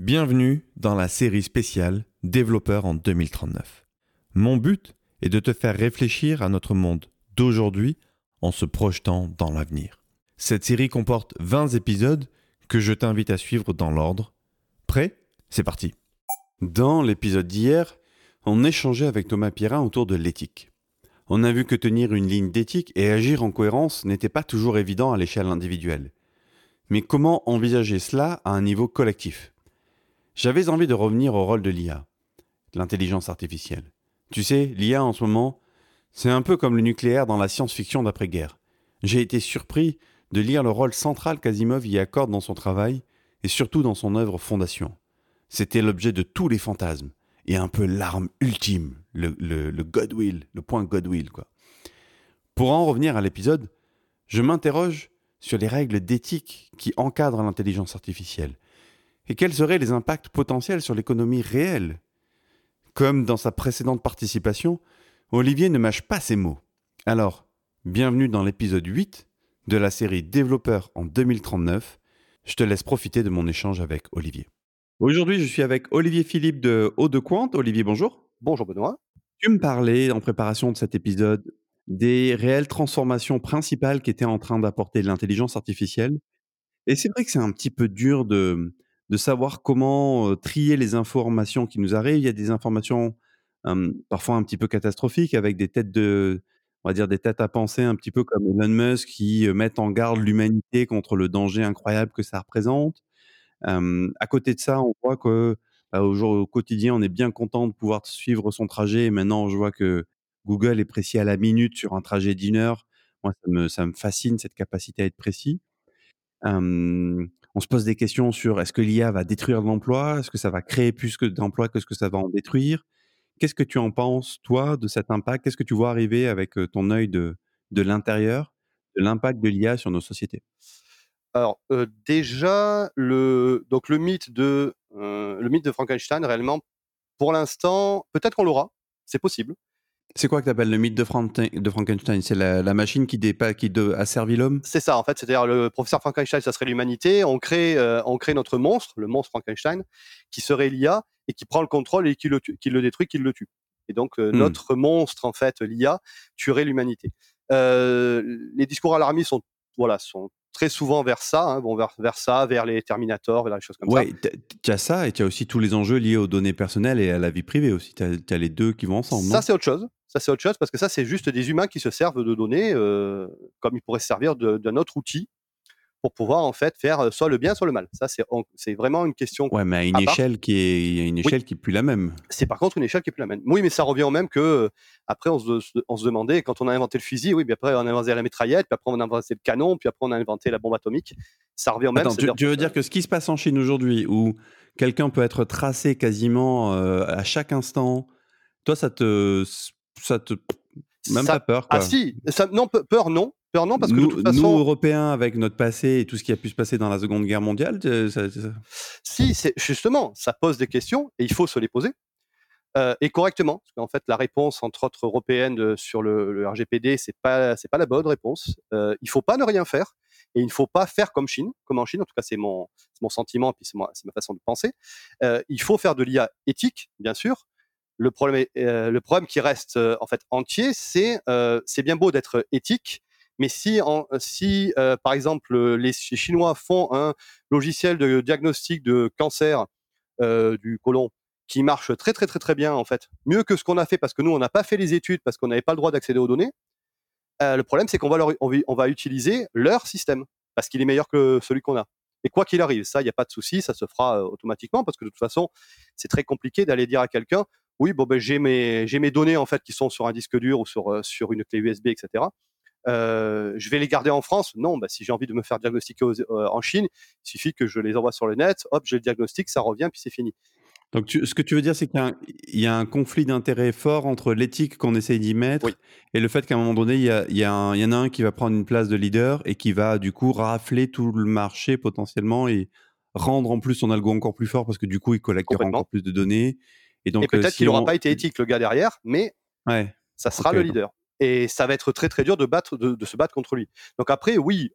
Bienvenue dans la série spéciale Développeur en 2039. Mon but est de te faire réfléchir à notre monde d'aujourd'hui en se projetant dans l'avenir. Cette série comporte 20 épisodes que je t'invite à suivre dans l'ordre. Prêt? C'est parti. Dans l'épisode d'hier, on échangeait avec Thomas Pierrin autour de l'éthique. On a vu que tenir une ligne d'éthique et agir en cohérence n'était pas toujours évident à l'échelle individuelle. Mais comment envisager cela à un niveau collectif? J'avais envie de revenir au rôle de l'IA, l'intelligence artificielle. Tu sais, l'IA en ce moment, c'est un peu comme le nucléaire dans la science-fiction d'après-guerre. J'ai été surpris de lire le rôle central qu'Asimov y accorde dans son travail et surtout dans son œuvre Fondation. C'était l'objet de tous les fantasmes et un peu l'arme ultime, le, Godwill, le point Godwill, quoi. Pour en revenir à l'épisode, je m'interroge sur les règles d'éthique qui encadrent l'intelligence artificielle et quels seraient les impacts potentiels sur l'économie réelle? Comme dans sa précédente participation, Olivier ne mâche pas ses mots. Alors, bienvenue dans l'épisode 8 de la série Développeur en 2039. Je te laisse profiter de mon échange avec Olivier. Aujourd'hui, je suis avec Olivier Philippe de Haut de Quante. Olivier, bonjour. Bonjour Benoît. Tu me parlais en préparation de cet épisode des réelles transformations principales qu'était en train d'apporter l'intelligence artificielle. Et c'est vrai que c'est un petit peu dur de, de savoir comment trier les informations qui nous arrivent. Il y a des informations parfois un petit peu catastrophiques avec des têtes de, on va dire des têtes à penser un petit peu comme Elon Musk qui mettent en garde l'humanité contre le danger incroyable que ça représente. À côté de ça, on voit que bah, au, jour, au quotidien, on est bien content de pouvoir suivre son trajet. Et maintenant, je vois que Google est précis à la minute sur un trajet d'une heure. Moi, ça me, fascine cette capacité à être précis. On se pose des questions sur est-ce que l'IA va détruire l'emploi? Est-ce que ça va créer plus d'emplois que ce que ça va en détruire? Qu'est-ce que tu en penses, toi, de cet impact? Qu'est-ce que tu vois arriver avec euh, ton œil de, de l'intérieur, de l'impact de l'IA sur nos sociétés? Alors, euh, déjà, le, donc le, mythe de, euh, le mythe de Frankenstein, réellement, pour l'instant, peut-être qu'on l'aura, c'est possible. C'est quoi que tu appelles le mythe de, Frankenstein? C'est la, la, machine qui, dépa, qui de, a servi l'homme? C'est ça, en fait. C'est-à-dire, le professeur Frankenstein, ça serait l'humanité. On crée, euh, on crée notre monstre, le monstre Frankenstein, qui serait l'IA et qui prend le contrôle et qui le, tue, qui le détruit, qui le tue. Et donc, euh, hmm. notre monstre, en fait, l'IA, tuerait l'humanité. Euh, les discours alarmistes sont, voilà, sont très souvent vers ça, hein, bon, vers, vers, ça, vers les Terminators, vers les choses comme ouais, ça. Tu as ça et tu as aussi tous les enjeux liés aux données personnelles et à la vie privée aussi. Tu as, as, les deux qui vont ensemble. Ça, c'est autre chose. Ça, c'est autre chose parce que ça, c'est juste des humains qui se servent de données euh, comme ils pourraient se servir d'un autre outil pour pouvoir en fait faire soit le bien, soit le mal. Ça, c'est vraiment une question. Ouais, mais à une à échelle part. qui est une échelle oui. qui est plus la même. C'est par contre une échelle qui est plus la même. Oui, mais ça revient au même que après on se, on se demandait quand on a inventé le fusil, oui, puis après on a inventé la mitraillette, puis après on a inventé le canon, puis après on a inventé la bombe atomique. Ça revient au même. Attends, tu, tu, veux dire que ce qui se passe en Chine aujourd'hui, où quelqu'un peut être tracé quasiment euh, à chaque instant, toi, ça te ça te même ça, pas peur. Quoi. Ah si, ça, non, peur non. Non, parce que nous, de toute façon. Nous, Européens, avec notre passé et tout ce qui a pu se passer dans la Seconde Guerre mondiale, ça, ça... Si, c'est justement, ça pose des questions et il faut se les poser. Euh, et correctement, parce qu'en fait, la réponse, entre autres européenne, de, sur le, le, RGPD, c'est pas, c'est pas la bonne réponse. Euh, il faut pas ne rien faire et il ne faut pas faire comme Chine, comme en Chine. En tout cas, c'est mon, mon sentiment, puis c'est ma façon de penser. Euh, il faut faire de l'IA éthique, bien sûr, le problème, est, euh, le problème qui reste euh, en fait entier, c'est euh, c'est bien beau d'être éthique, mais si, euh, par exemple les Chinois font un logiciel de diagnostic de cancer euh, du côlon qui marche très très très très bien en fait, mieux que ce qu'on a fait parce que nous on n'a pas fait les études parce qu'on n'avait pas le droit d'accéder aux données. Euh, le problème c'est qu'on va leur, on, va utiliser leur système parce qu'il est meilleur que celui qu'on a. Et quoi qu'il arrive, ça, il n'y a pas de souci, ça se fera automatiquement parce que de toute façon, c'est très compliqué d'aller dire à quelqu'un, oui, bon, ben, j'ai mes, données en fait qui sont sur un disque dur ou euh, sur une clé USB, etc. Euh, je vais les garder en France? Non, bah, si j'ai envie de me faire diagnostiquer aux, euh, en Chine, il suffit que je les envoie sur le net, hop, j'ai le diagnostic, ça revient, puis c'est fini. Donc, tu, ce que tu veux dire, c'est qu'il y, y, a un conflit d'intérêts fort entre l'éthique qu'on essaye d'y mettre oui. et le fait qu'à un moment donné, il y, a, il, y a un, il y, en a un qui va prendre une place de leader et qui va du coup rafler tout le marché potentiellement et rendre en plus son algo encore plus fort parce que du coup, il collectera encore plus de données et, donc, et peut-être euh, si qu'il n'aura on... pas été éthique, le gars derrière, mais ouais. ça sera okay. le leader. Et ça va être très très dur de se battre contre lui. Donc après oui,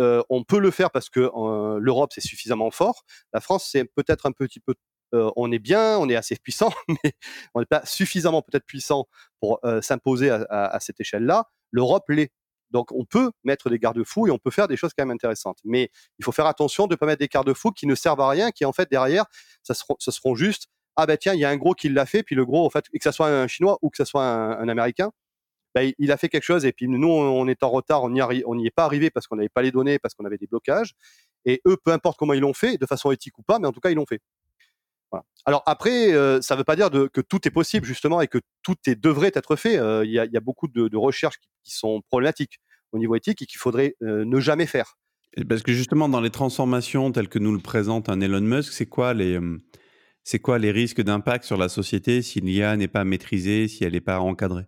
euh, on peut le faire parce que euh, l'Europe c'est suffisamment fort. La France c'est peut-être un petit peu euh, on est bien, on est assez puissant, mais on n'est pas suffisamment peut-être puissant pour s'imposer à, cette échelle-là. L'Europe l'est. Donc on peut mettre des garde-fous et on peut faire des choses quand même intéressantes. Mais il faut faire attention de ne pas mettre des garde-fous qui ne servent à rien, qui en fait derrière, ça seront, seront juste ah ben tiens, il y a un gros qui l'a fait, puis le gros, en fait, que ce soit un Chinois ou que ce soit un Américain, bah, il a fait quelque chose et puis nous, on est en retard, on n'y est pas arrivé parce qu'on n'avait pas les données, parce qu'on avait des blocages. Et eux, peu importe comment ils l'ont fait, de façon éthique ou pas, mais en tout cas, ils l'ont fait. Alors après, euh, ça ne veut pas dire que tout est possible justement et que tout est, devrait être fait. Euh, il y, a beaucoup de, recherches qui, sont problématiques au niveau éthique et qu'il faudrait euh, ne jamais faire. Parce que justement, dans les transformations telles que nous le présente un Elon Musk, c'est quoi les, c'est quoi les risques d'impact sur la société si l'IA n'est pas maîtrisée, si elle n'est pas encadrée?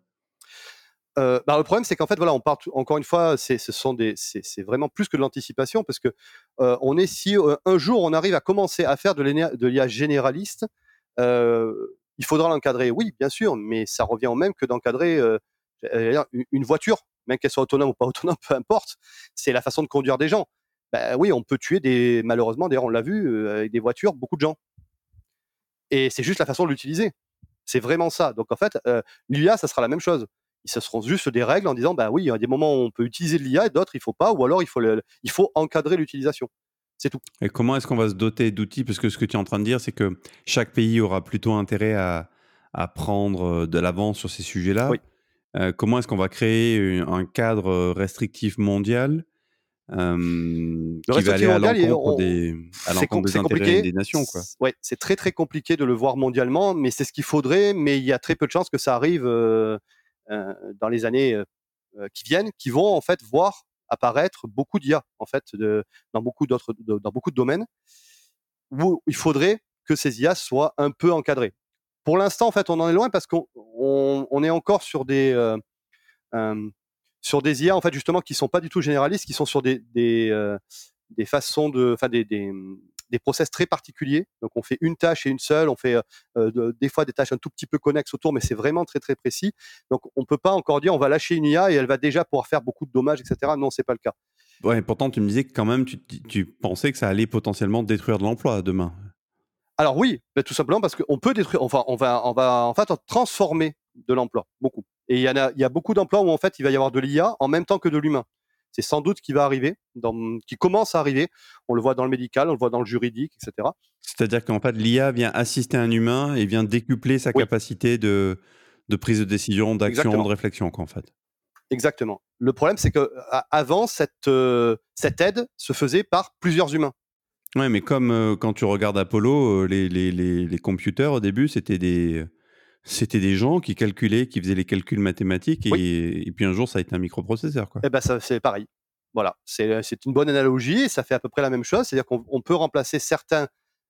Euh, bah, le problème, c'est qu'en fait, voilà, on parle encore une fois, c'est, vraiment plus que de l'anticipation parce que euh, on est si euh, un jour on arrive à commencer à faire de, l'IA généraliste, il faudra l'encadrer. Oui, bien sûr, mais ça revient au même que d'encadrer une voiture, même qu'elle soit autonome ou pas autonome, peu importe. C'est la façon de conduire des gens. Bah, oui, on peut tuer des, malheureusement, d'ailleurs, on l'a vu avec des voitures, beaucoup de gens. Et c'est juste la façon de l'utiliser. C'est vraiment ça. Donc en fait, l'IA, ça sera la même chose ce seront juste des règles en disant bah oui, il y a des moments où on peut utiliser de l'IA et d'autres il faut pas, ou alors il faut, il faut encadrer l'utilisation. C'est tout. Et comment est-ce qu'on va se doter d'outils? Parce que ce que tu es en train de dire, c'est que chaque pays aura plutôt intérêt à, à prendre euh, de l'avance sur ces sujets-là. Euh, comment est-ce qu'on va créer un cadre restrictif mondial euh, qui va aller à l'encontre des, des intérêts des nations quoi. Ouais, c'est très très compliqué de le voir mondialement, mais c'est ce qu'il faudrait. Mais il y a très peu de chances que ça arrive. Euh, euh, dans les années euh, euh, qui viennent, qui vont en fait voir apparaître beaucoup d'IA en fait de, dans beaucoup d'autres dans beaucoup de domaines où il faudrait que ces IA soient un peu encadrés. Pour l'instant, en fait, on en est loin parce qu'on on, est encore sur des euh, sur des IA en fait justement qui sont pas du tout généralistes, qui sont sur des des, euh, façons de, enfin des, des process très particuliers. Donc on fait une tâche et une seule, on fait euh, des fois des tâches un tout petit peu connexes autour, mais c'est vraiment très très précis. Donc on peut pas encore dire on va lâcher une IA et elle va déjà pouvoir faire beaucoup de dommages, etc. Non, c'est pas le cas. Ouais, pourtant tu me disais que quand même tu, tu pensais que ça allait potentiellement détruire de l'emploi demain. Alors oui, tout simplement parce qu'on peut détruire, enfin on va on va en fait transformer de l'emploi beaucoup. Et il y en a il y a beaucoup d'emplois où en fait il va y avoir de l'IA en même temps que de l'humain. C'est sans doute qui va arriver, qui commence à arriver. On le voit dans le médical, on le voit dans le juridique, etc. C'est-à-dire qu'en fait, l'IA vient assister un humain et vient décupler sa capacité de, de prise de décision, d'action, de réflexion, en fait. Exactement. Le problème, c'est que avant cette, euh, cette aide se faisait par plusieurs humains. Oui, mais comme euh, quand tu regardes Apollo, euh, les, les, les, les, computers au début, c'était des, c'était des gens qui calculaient, qui faisaient les calculs mathématiques, et, puis un jour, ça a été un microprocesseur. Quoi. Eh ben, ça, c'est pareil. Voilà, c'est, une bonne analogie, ça fait à peu près la même chose, c'est-à-dire qu'on peut remplacer certains,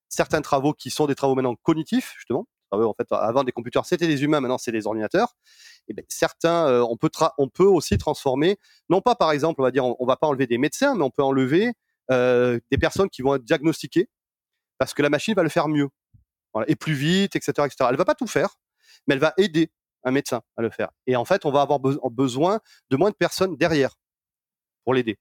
certains travaux qui sont des travaux maintenant cognitifs, justement. En fait, avant des computers, c'était des humains, maintenant c'est des ordinateurs. Et ben, certains, euh, on, peut on peut aussi transformer, non pas par exemple, on va dire, on, va pas enlever des médecins, mais on peut enlever euh, des personnes qui vont être diagnostiquées, parce que la machine va le faire mieux, et plus vite, etc., etc. Elle va pas tout faire, mais elle va aider un médecin à le faire. Et en fait, on va avoir besoin de moins de personnes derrière pour l'aider.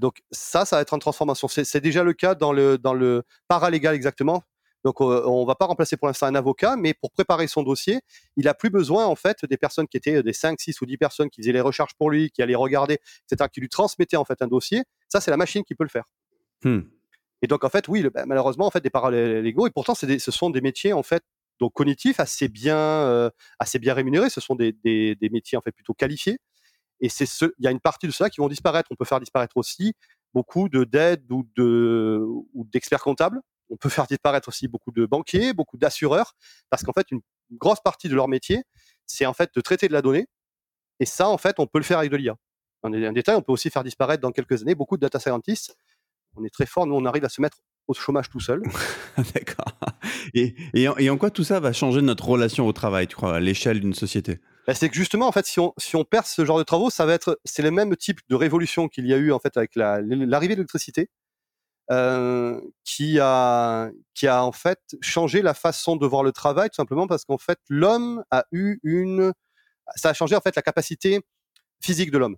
donc ça, ça va être une transformation. C'est déjà le cas dans le, dans le paralégal exactement. Donc on va pas remplacer pour l'instant un avocat, mais pour préparer son dossier, il a plus besoin en fait des personnes qui étaient des 5, 6 ou 10 personnes qui faisaient les recherches pour lui, qui allaient regarder, etc., qui lui transmettaient en fait un dossier. Ça, c'est la machine qui peut le faire. Hmm. Et donc en fait, oui, bah, malheureusement, en fait, des paralégaux, et pourtant, des, ce sont des métiers en fait donc cognitifs assez bien, euh, assez bien rémunérés. Ce sont des, des, métiers en fait plutôt qualifiés. Et c'est ce, il y a une partie de cela qui vont disparaître. On peut faire disparaître aussi beaucoup de d'aides ou de ou d'experts comptables. On peut faire disparaître aussi beaucoup de banquiers, beaucoup d'assureurs, parce qu'en fait une grosse partie de leur métier, c'est en fait de traiter de la donnée. Et ça, en fait, on peut le faire avec de l'IA. Détail, on peut aussi faire disparaître dans quelques années beaucoup de data scientists. On est très fort, nous, on arrive à se mettre au chômage tout seul. D'accord. Et, et, en, quoi tout ça va changer notre relation au travail, tu crois, à l'échelle d'une société? Bah, C'est que justement, en fait, si on, si on perce ce genre de travaux, ça va être, c'est le même type de révolution qu'il y a eu en fait avec l'arrivée de l'électricité, euh, qui a, qui a en fait changé la façon de voir le travail, tout simplement parce qu'en fait, l'homme a eu une, ça a changé en fait la capacité physique de l'homme,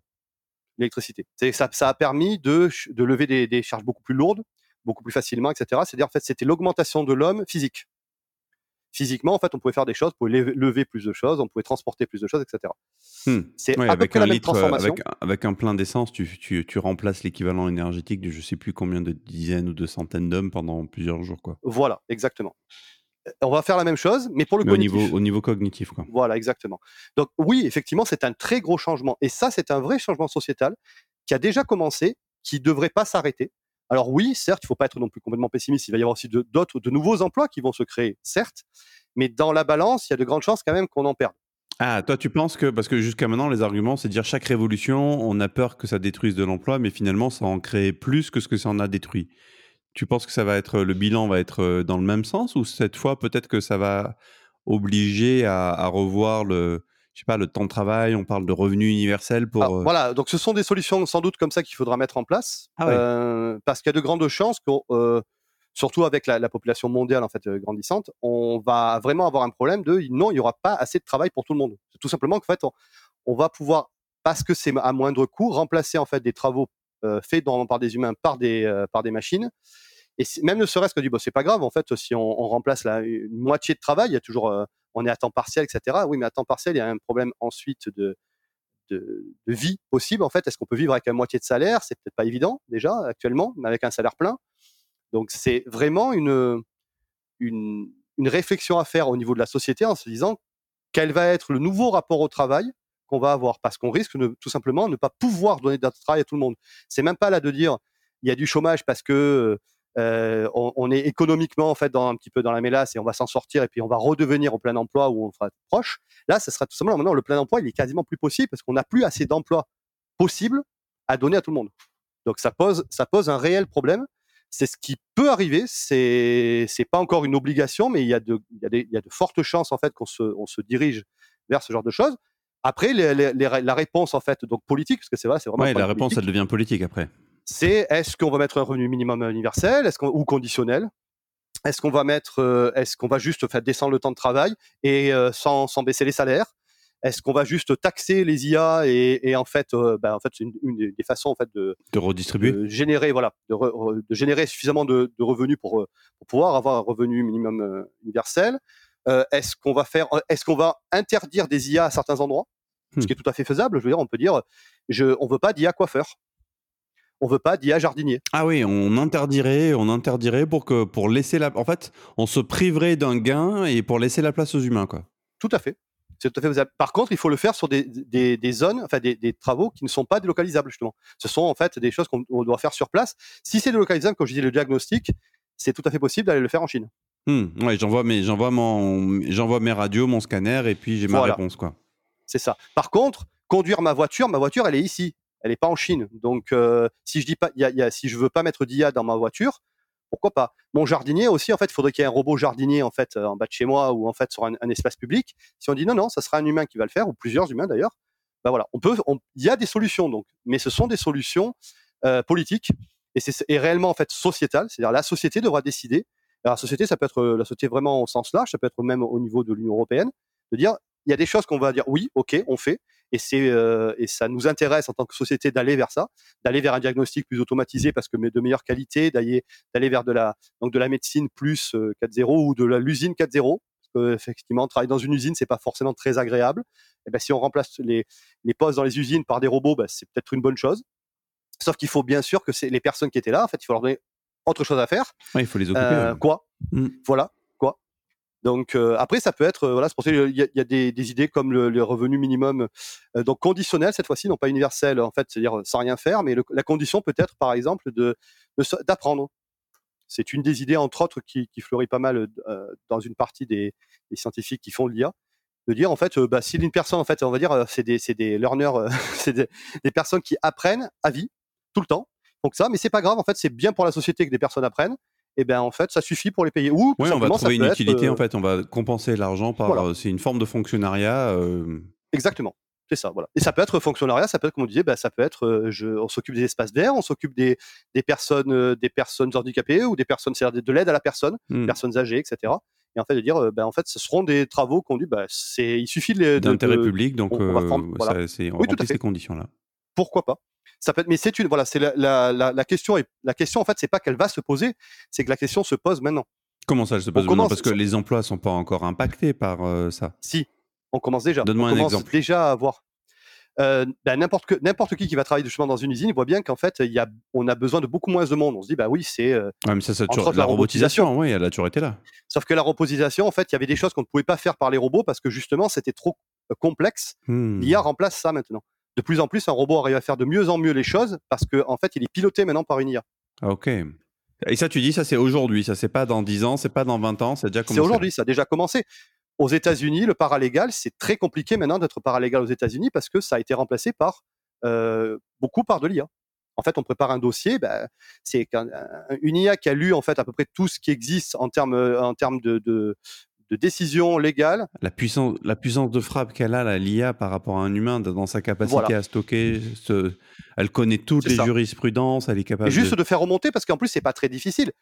l'électricité. Ça, ça a permis de, de lever des, des charges beaucoup plus lourdes, beaucoup plus facilement, etc. C'est-à-dire, en fait, c'était l'augmentation de l'homme physique physiquement, en fait, on pouvait faire des choses, on pouvait lever plus de choses, on pouvait transporter plus de choses, etc. Hmm. C'est avec un litre, avec, avec, un plein d'essence, tu, tu, tu, remplaces l'équivalent énergétique de je sais plus combien de dizaines ou de centaines d'hommes pendant plusieurs jours, quoi. Voilà, exactement. Euh, on va faire la même chose, mais pour le Au niveau, au niveau cognitif, quoi. Voilà, exactement. Donc oui, effectivement, c'est un très gros changement, et ça, c'est un vrai changement sociétal qui a déjà commencé, qui devrait pas s'arrêter. Alors oui, certes, il ne faut pas être non plus complètement pessimiste. Il va y avoir aussi d'autres, de, nouveaux emplois qui vont se créer, certes, mais dans la balance, il y a de grandes chances quand même qu'on en perde. Ah, toi, tu penses que, parce que jusqu'à maintenant, les arguments, c'est dire chaque révolution, on a peur que ça détruise de l'emploi, mais finalement, ça en crée plus que ce que ça en a détruit. Tu penses que ça va être, le bilan va être euh, dans le même sens, ou cette fois, peut-être que ça va obliger à revoir le, je sais pas, le temps de travail, on parle de revenus universels pour. Euh voilà, donc ce sont des solutions sans doute comme ça qu'il faudra mettre en place, ah euh, parce qu'il y a de grandes chances que, euh, surtout avec la, population mondiale en fait grandissante, on va vraiment avoir un problème de non, il n'y aura pas assez de travail pour tout le monde. Tout simplement qu'en fait, on, va pouvoir, parce que c'est à moindre coût, remplacer en fait des travaux faits par des humains par des par des machines. Et même ne serait-ce que du, bon, c'est pas grave en fait si on, remplace la une moitié de travail, il y a toujours on est à temps partiel, etc. Oui, mais à temps partiel, il y a un problème ensuite de, de, vie possible. En fait, est-ce qu'on peut vivre avec la moitié de salaire? C'est peut-être pas évident déjà actuellement, mais avec un salaire plein. Donc, c'est vraiment une, une, réflexion à faire au niveau de la société en se disant quel va être le nouveau rapport au travail qu'on va avoir, parce qu'on risque de, tout simplement ne pas pouvoir donner de travail à tout le monde. C'est même pas là de dire il y a du chômage parce que euh, on, est économiquement en fait dans un petit peu dans la mélasse et on va s'en sortir et puis on va redevenir au plein emploi où on sera proche. Là, ce sera tout simplement maintenant le plein emploi, il est quasiment plus possible parce qu'on n'a plus assez d'emplois possibles à donner à tout le monde. Donc ça pose ça pose un réel problème. C'est ce qui peut arriver. C'est c'est pas encore une obligation, mais il y a de il y a, des, il y a de fortes chances en fait qu'on se on se dirige vers ce genre de choses. Après, la réponse en fait donc politique, parce que c'est vrai, c'est vraiment. Ouais, la réponse, elle devient politique après c'est est-ce qu'on va mettre un revenu minimum universel? Est-ce ou conditionnel? Est-ce qu'on va mettre, euh, est-ce qu'on va juste faire descendre le temps de travail et euh, sans, sans, baisser les salaires? Est-ce qu'on va juste taxer les IA et, et en fait, euh, ben, en fait, c'est une, des façons en fait de, de redistribuer, de générer, voilà, de, de générer suffisamment de, de revenus pour, pour, pouvoir avoir un revenu minimum universel. est-ce qu'on va faire, est-ce qu'on va interdire des IA à certains endroits, ce hmm. qui est tout à fait faisable. Je veux dire, on peut dire, je, on veut pas d'IA coiffeur on veut pas d'IA jardinier. Ah oui, on interdirait, on interdirait pour que pour laisser la, en fait, on se priverait d'un gain et pour laisser la place aux humains, quoi. Tout à fait. C'est tout à fait Par contre, il faut le faire sur des, des, zones, enfin des, des, travaux qui ne sont pas délocalisables justement. Ce sont en fait des choses qu'on doit faire sur place. Si c'est délocalisable, comme je dis, le diagnostic, c'est tout à fait possible d'aller le faire en Chine. Hmm, ouais, j'envoie mes, j'envoie mon, j'envoie mes radios, mon scanner et puis j'ai ma réponse quoi. C'est ça. Par contre, conduire ma voiture, ma voiture, elle est ici elle n'est pas en Chine. Donc, euh, si je dis pas, y a, si je veux pas mettre d'IA dans ma voiture, pourquoi pas? Mon jardinier aussi, en fait, il faudrait qu'il y ait un robot jardinier en fait euh, en bas de chez moi ou en fait sur un, espace public. Si on dit non, non, ça sera un humain qui va le faire ou plusieurs humains d'ailleurs. Ben voilà, on peut, il y a des solutions donc, mais ce sont des solutions euh, politiques et c'est réellement en fait sociétal. C'est-à-dire la société devra décider. La société, ça peut être la société vraiment au sens large, ça peut être même au niveau de l'Union européenne, de dire il y a des choses qu'on va dire oui, ok, on fait, et c'est euh, et ça nous intéresse en tant que société d'aller vers ça, d'aller vers un diagnostic plus automatisé parce que de meilleure qualité, d'aller d'aller vers de la donc de la médecine plus 4.0 euh, ou de l'usine 4.0 parce que effectivement travailler dans une usine c'est pas forcément très agréable. Et ben si on remplace les les postes dans les usines par des robots, ben, c'est peut-être une bonne chose. Sauf qu'il faut bien sûr que c'est les personnes qui étaient là, en fait, il faut leur donner autre chose à faire. il faut les occuper. Euh, quoi? Mmh. Voilà. Donc euh, après, ça peut être, euh, voilà, c'est pour ça qu'il y, a, des, idées comme le, revenu minimum, euh, donc conditionnel cette fois-ci, non pas universel en fait, c'est-à-dire sans rien faire, mais la condition peut être par exemple de d'apprendre. C'est une des idées entre autres qui, fleurit pas mal dans une partie des, scientifiques qui font l'IA, de dire en fait, bah, si une personne en fait, on va dire, c'est des, des learners, c'est des, des personnes qui apprennent à vie tout le temps. Donc ça, mais c'est pas grave, en fait, c'est bien pour la société que des personnes apprennent et eh ben en fait ça suffit pour les payer. Ou oui, on va trouver une utilité en euh, fait, on va compenser l'argent par euh, c'est une forme de fonctionnariat. Euh, Exactement. C'est ça, voilà. Et ça peut être fonctionnariat, ça peut être, comme on disait, bah, ça peut être, je, on s'occupe des espaces verts, on s'occupe des, des personnes, des personnes handicapées ou des personnes, c'est-à-dire de l'aide à la personne, mmh. personnes âgées, etc. et en fait de dire, euh, ben, en fait, ce seront des travaux conduits, ben, c'est, il suffit de, D'intérêt public, donc on- on va prendre- voilà. ça, c'est, on Oui, tout à fait. ces conditions-là. pourquoi pas ça peut être, mais c'est une voilà, c'est la, la, la, la question est la question en fait, c'est pas qu'elle va se poser, c'est que la question se pose maintenant. Comment ça, je se pose On maintenant Parce que les emplois sont pas encore impactés par euh, ça. Si on commence déjà, Donne-moi on un exemple. déjà à voir. Euh, ben, n'importe que n'importe qui qui va travailler justement dans une usine, voit bien qu'en fait, y a, on a besoin de beaucoup moins de monde. On se dit, bah oui, c'est euh, Ouais, mais ça, ça toujours- la la robotisation, oui, elle a toujours été là. Sauf que la robotisation, en fait, il y avait des choses qu'on ne pouvait pas faire par les robots parce que justement, c'était trop complexe. Hmm. L'IA remplace ça maintenant. De plus en plus, un robot arrive à faire de mieux en mieux les choses parce qu'en en fait, il est piloté maintenant par une IA. Ah, ok. Et ça, tu dis, ça c'est aujourd'hui, ça c'est pas dans 10 ans, c'est pas dans 20 ans, c'est déjà commencé. C'est aujourd'hui, ça a déjà commencé. Aux États-Unis, le paralégal, c'est très compliqué maintenant d'être paralégal aux États-Unis parce que ça a été remplacé par euh, beaucoup par de l'IA. En fait, on prépare un dossier, ben, c'est un- une IA qui a lu en fait à peu près tout ce qui existe en termes en termes de, de, de décision légale. La puissance, la puissance de frappe qu'elle a, la l'IA, par rapport à un humain, dans sa capacité Voilà. à stocker, ce- elle connaît toutes les ça. jurisprudences, elle est capable Et juste de... de faire remonter parce qu'en plus c'est pas très difficile.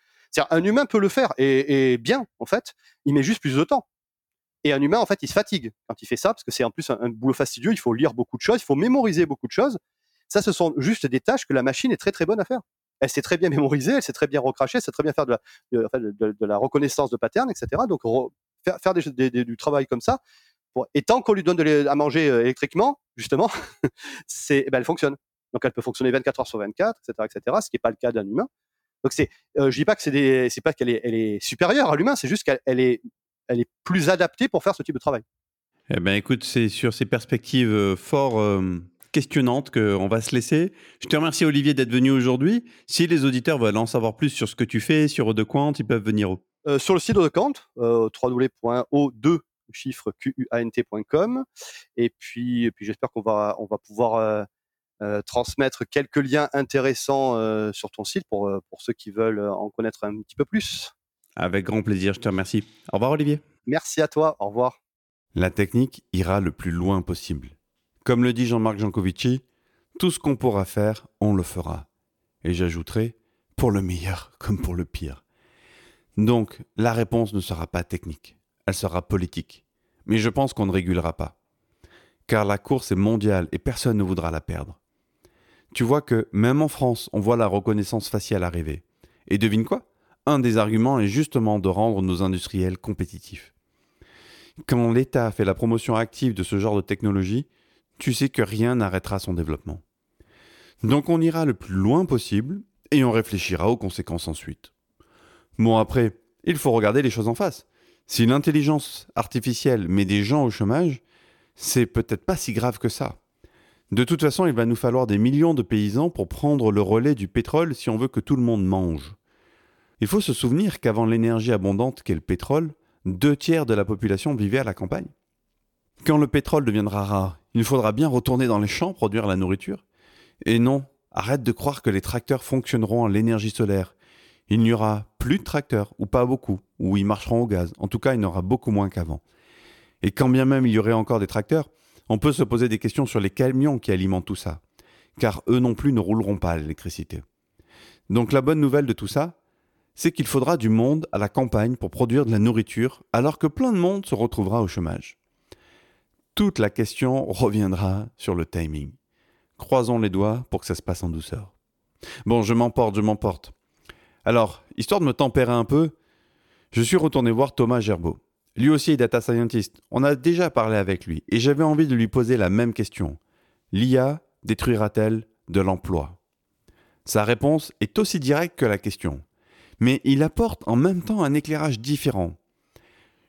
Un humain peut le faire et, et bien en fait, il met juste plus de temps. Et un humain en fait il se fatigue quand il fait ça parce que c'est en plus un, un boulot fastidieux. Il faut lire beaucoup de choses, il faut mémoriser beaucoup de choses. Ça, ce sont juste des tâches que la machine est très très bonne à faire. Elle sait très bien mémoriser, elle sait très bien recracher, elle sait très bien faire de la, de, enfin, de- de- de la reconnaissance de patterns, etc. Donc re- faire, du travail comme ça. Et tant qu'on lui donne de à manger euh, électriquement, justement, c'est, eh ben, elle fonctionne. Donc elle peut fonctionner 24 heures sur 24, etc., etc. Ce qui n'est pas le cas d'un humain. Donc c'est, euh, je dis pas que c'est c'est pas qu'elle est, elle est supérieure à l'humain, c'est juste qu'elle elle est, elle est plus adaptée pour faire ce type de travail. Eh ben, écoute, c'est sur ces perspectives euh, fort euh, questionnantes qu'on va se laisser. Je te remercie, Olivier, d'être venu aujourd'hui. Si les auditeurs veulent en savoir plus sur ce que tu fais, sur Eau ils peuvent venir où Euh, sur le site de Kant, euh, www.o2 chiffre QUANT.com. Et puis, et puis j'espère qu'on va, on va pouvoir euh, transmettre quelques liens intéressants sur ton site pour, pour ceux qui veulent en connaître un petit peu plus. Avec grand plaisir, je te remercie. Au revoir, Olivier. Merci à toi, au revoir. La technique ira le plus loin possible. Comme le dit Jean-Marc Jancovici, tout ce qu'on pourra faire, on le fera. Et j'ajouterai, pour le meilleur comme pour le pire. Donc, la réponse ne sera pas technique, elle sera politique. Mais je pense qu'on ne régulera pas. Car la course est mondiale et personne ne voudra la perdre. Tu vois que même en France, on voit la reconnaissance faciale arriver. Et devine quoi? Un des arguments est justement de rendre nos industriels compétitifs. Quand l'État fait la promotion active de ce genre de technologie, tu sais que rien n'arrêtera son développement. Donc on ira le plus loin possible et on réfléchira aux conséquences ensuite. Bon après, il faut regarder les choses en face. Si l'intelligence artificielle met des gens au chômage, c'est peut-être pas si grave que ça. De toute façon, il va nous falloir des millions de paysans pour prendre le relais du pétrole si on veut que tout le monde mange. Il faut se souvenir qu'avant l'énergie abondante qu'est le pétrole, deux tiers de la population vivait à la campagne. Quand le pétrole deviendra rare, il faudra bien retourner dans les champs produire la nourriture. Et non, arrête de croire que les tracteurs fonctionneront à l'énergie solaire. Il n'y aura plus de tracteurs, ou pas beaucoup, ou ils marcheront au gaz. En tout cas, il y aura beaucoup moins qu'avant. Et quand bien même il y aurait encore des tracteurs, on peut se poser des questions sur les camions qui alimentent tout ça. Car eux non plus ne rouleront pas à l'électricité. Donc la bonne nouvelle de tout ça, c'est qu'il faudra du monde à la campagne pour produire de la nourriture, alors que plein de monde se retrouvera au chômage. Toute la question reviendra sur le timing. Croisons les doigts pour que ça se passe en douceur. Bon, je m'emporte, je m'emporte. Alors, histoire de me tempérer un peu, je suis retourné voir Thomas Gerbeau. Lui aussi est data scientist. On a déjà parlé avec lui et j'avais envie de lui poser la même question. L'IA détruira-t-elle de l'emploi? Sa réponse est aussi directe que la question mais il apporte en même temps un éclairage différent.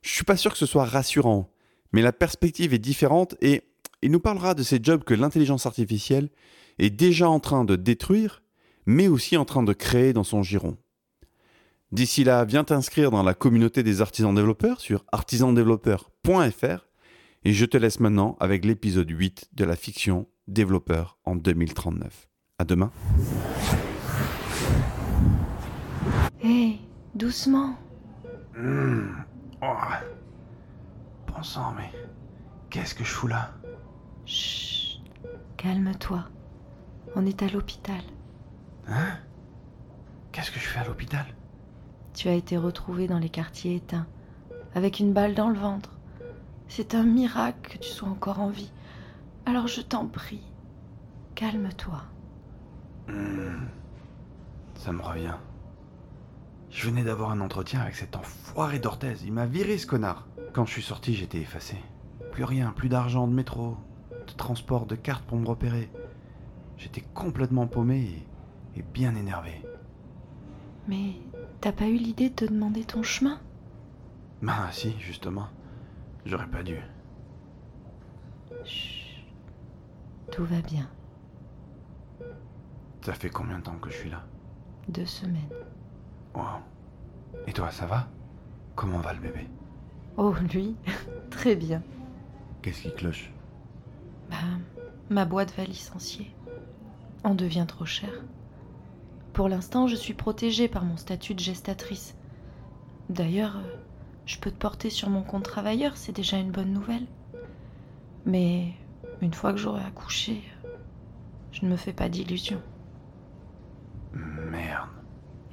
Je suis pas sûr que ce soit rassurant, mais la perspective est différente et il nous parlera de ces jobs que l'intelligence artificielle est déjà en train de détruire, mais aussi en train de créer dans son giron. D'ici là, viens t'inscrire dans la communauté des artisans développeurs sur artisandéveloppeurs.fr et je te laisse maintenant avec l'épisode 8 de la fiction Développeur en 2039. À demain. Hé, doucement. Mmh. Oh. Bon sang, mais qu'est-ce que je fous là? Chut, calme-toi. On est à l'hôpital. Hein? Qu'est-ce que je fais à l'hôpital? Tu as été retrouvé dans les quartiers éteints, avec une balle dans le ventre. C'est un miracle que tu sois encore en vie. Alors je t'en prie, calme-toi. Hmm. Ça me revient. Je venais d'avoir un entretien avec cet enfoiré d'Orthez. Il m'a viré ce connard. Quand je suis sorti, j'étais effacé. Plus rien, plus d'argent, de métro, de transport, de cartes pour me repérer. J'étais complètement paumé et, et bien énervé. Mais t'as pas eu l'idée de te demander ton chemin? Bah si, justement. J'aurais pas dû. Chut. Tout va bien. Ça fait combien de temps que je suis là? Deux semaines. Wow. Et toi, ça va? Comment va le bébé? Oh, lui, très bien. Qu'est-ce qui cloche? Bah, ma boîte va licencier. On devient trop cher. Pour l'instant, je suis protégée par mon statut de gestatrice. D'ailleurs, euh, je peux te porter sur mon compte travailleur, c'est déjà une bonne nouvelle. Mais une fois que j'aurai accouché, je ne me fais pas d'illusions. Merde.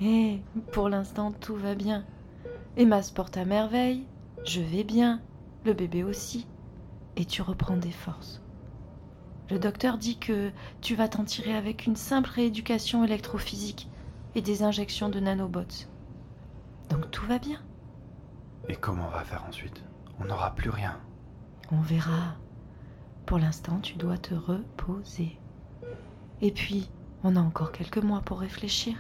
Eh, pour l'instant, tout va bien. Emma se porte à merveille, je vais bien, le bébé aussi. Et tu reprends des forces. Le docteur dit que tu vas t'en tirer avec une simple rééducation électrophysique et des injections de nanobots. Donc tout va bien. Et comment on va faire ensuite? On n'aura plus rien. On verra. Pour l'instant, tu dois te reposer. Et puis, on a encore quelques mois pour réfléchir.